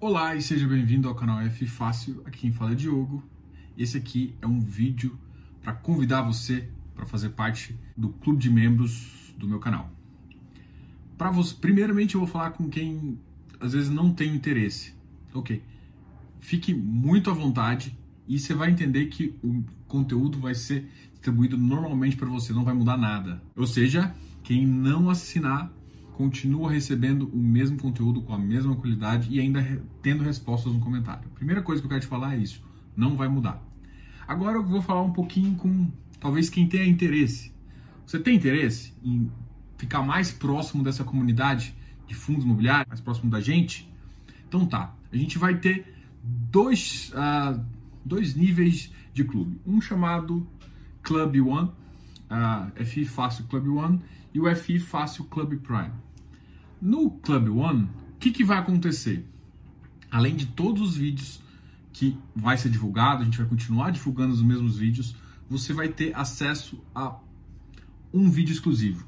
Olá e seja bem-vindo ao canal F Fácil. Aqui quem fala é Diogo. Esse aqui é um vídeo para convidar você para fazer parte do clube de membros do meu canal. Para você, primeiramente eu vou falar com quem às vezes não tem interesse. OK. Fique muito à vontade e você vai entender que o conteúdo vai ser distribuído normalmente para você, não vai mudar nada. Ou seja, quem não assinar continua recebendo o mesmo conteúdo com a mesma qualidade e ainda tendo respostas no comentário. Primeira coisa que eu quero te falar é isso, não vai mudar. Agora eu vou falar um pouquinho com talvez quem tenha interesse. Você tem interesse em ficar mais próximo dessa comunidade de fundos imobiliários, mais próximo da gente? Então tá, a gente vai ter dois, uh, dois níveis de clube. Um chamado Club One, a FI Fácil Club One e o FI Fácil Club Prime. No Club One, o que, que vai acontecer? Além de todos os vídeos que vai ser divulgado, a gente vai continuar divulgando os mesmos vídeos, você vai ter acesso a um vídeo exclusivo.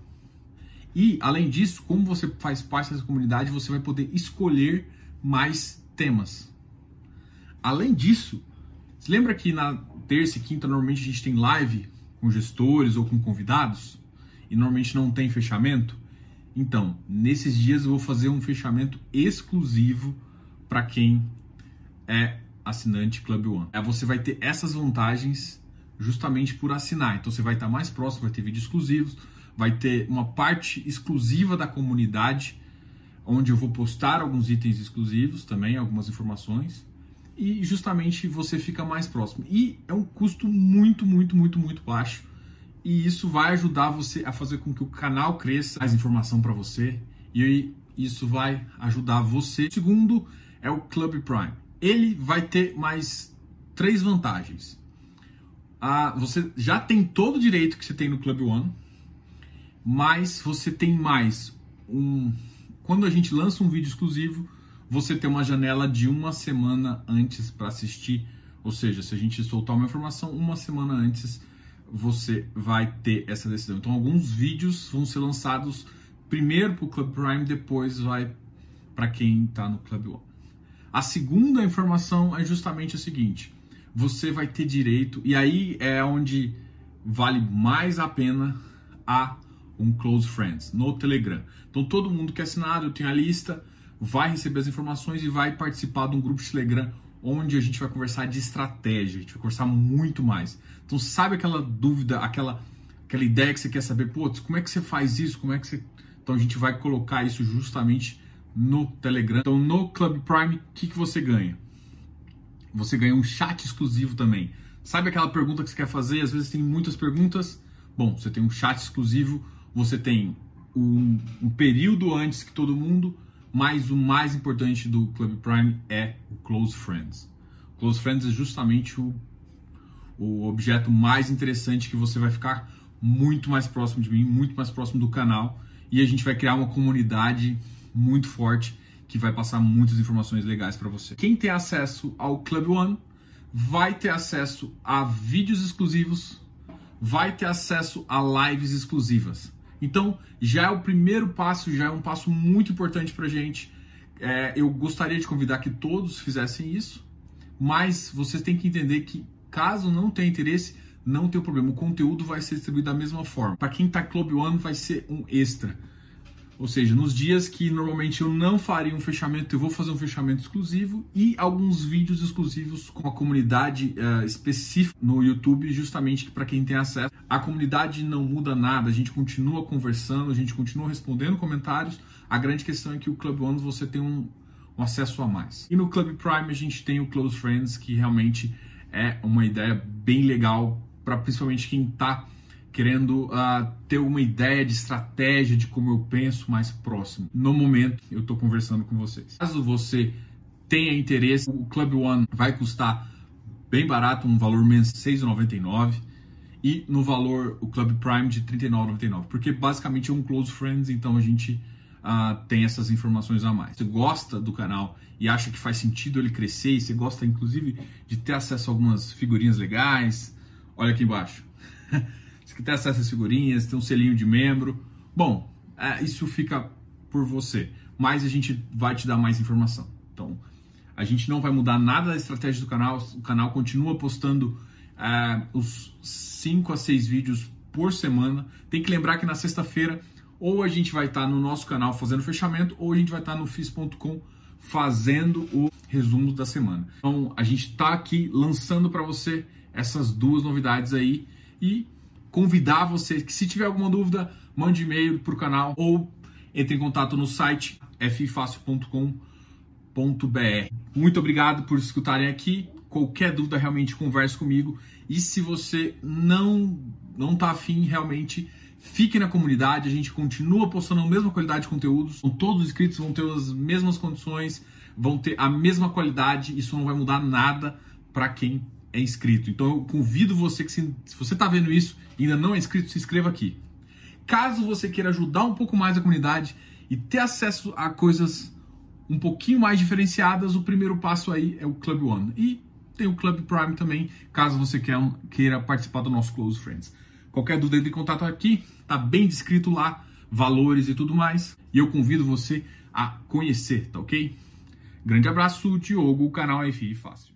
E, além disso, como você faz parte dessa comunidade, você vai poder escolher mais temas. Além disso, você lembra que na terça e quinta normalmente a gente tem live com gestores ou com convidados e normalmente não tem fechamento? Então, nesses dias eu vou fazer um fechamento exclusivo para quem é assinante Club One. É, você vai ter essas vantagens justamente por assinar. Então você vai estar mais próximo, vai ter vídeos exclusivos, vai ter uma parte exclusiva da comunidade onde eu vou postar alguns itens exclusivos também, algumas informações e justamente você fica mais próximo. E é um custo muito, muito, muito, muito baixo. E isso vai ajudar você a fazer com que o canal cresça, mais informação para você. E isso vai ajudar você. O segundo é o Club Prime. Ele vai ter mais três vantagens. Ah, você já tem todo o direito que você tem no Club One, mas você tem mais um. Quando a gente lança um vídeo exclusivo, você tem uma janela de uma semana antes para assistir. Ou seja, se a gente soltar uma informação uma semana antes, você vai ter essa decisão. Então, alguns vídeos vão ser lançados primeiro para o Club Prime, depois vai para quem está no Club One. A segunda informação é justamente a seguinte: você vai ter direito, e aí é onde vale mais a pena a um Close Friends no Telegram. Então, todo mundo que é assinado, eu tenho a lista vai receber as informações e vai participar de um grupo de Telegram onde a gente vai conversar de estratégia, a gente vai conversar muito mais. Então, sabe aquela dúvida, aquela, aquela ideia que você quer saber, putz, como é que você faz isso? Como é que você. Então, a gente vai colocar isso justamente no Telegram. Então, no Club Prime, o que, que você ganha? Você ganha um chat exclusivo também. Sabe aquela pergunta que você quer fazer? Às vezes tem muitas perguntas. Bom, você tem um chat exclusivo, você tem um, um período antes que todo mundo mas o mais importante do Club Prime é o Close Friends. Close Friends é justamente o, o objeto mais interessante que você vai ficar muito mais próximo de mim, muito mais próximo do canal e a gente vai criar uma comunidade muito forte que vai passar muitas informações legais para você. Quem tem acesso ao Club One vai ter acesso a vídeos exclusivos, vai ter acesso a lives exclusivas. Então, já é o primeiro passo, já é um passo muito importante para a gente. É, eu gostaria de convidar que todos fizessem isso, mas vocês têm que entender que, caso não tenha interesse, não tem problema. O conteúdo vai ser distribuído da mesma forma. Para quem está Club One, vai ser um extra. Ou seja, nos dias que normalmente eu não faria um fechamento, eu vou fazer um fechamento exclusivo e alguns vídeos exclusivos com a comunidade uh, específica no YouTube, justamente para quem tem acesso. A comunidade não muda nada, a gente continua conversando, a gente continua respondendo comentários. A grande questão é que o Club One você tem um, um acesso a mais. E no Club Prime a gente tem o Close Friends, que realmente é uma ideia bem legal para principalmente quem está querendo uh, ter uma ideia de estratégia de como eu penso mais próximo. No momento, eu estou conversando com vocês. Caso você tenha interesse, o Club One vai custar bem barato, um valor mensal R$ 6,99 e no valor o Club Prime de R$ 39,99, porque basicamente é um close friends, então a gente uh, tem essas informações a mais. Você gosta do canal e acha que faz sentido ele crescer, e você gosta inclusive de ter acesso a algumas figurinhas legais, olha aqui embaixo. Você tem acesso às figurinhas, tem um selinho de membro. Bom, é, isso fica por você. mais a gente vai te dar mais informação. Então, a gente não vai mudar nada da estratégia do canal, o canal continua postando uh, os 5 a 6 vídeos por semana. Tem que lembrar que na sexta-feira ou a gente vai estar no nosso canal fazendo fechamento ou a gente vai estar no FIS.com fazendo o resumo da semana. Então, a gente está aqui lançando para você essas duas novidades aí e convidar você que se tiver alguma dúvida, mande e-mail para o canal ou entre em contato no site ffácil.com.br. Muito obrigado por escutarem aqui. Qualquer dúvida, realmente converse comigo. E se você não não tá afim, realmente fique na comunidade. A gente continua postando a mesma qualidade de conteúdos. Todos os inscritos vão ter as mesmas condições, vão ter a mesma qualidade. Isso não vai mudar nada para quem é inscrito. Então eu convido você que se, se você está vendo isso e ainda não é inscrito, se inscreva aqui. Caso você queira ajudar um pouco mais a comunidade e ter acesso a coisas um pouquinho mais diferenciadas, o primeiro passo aí é o Club One. E tem o Club Prime também, caso você queira participar do nosso Close Friends. Qualquer dúvida de contato aqui, tá bem descrito lá, valores e tudo mais. E eu convido você a conhecer, tá ok? Grande abraço, Diogo, o canal FI Fácil.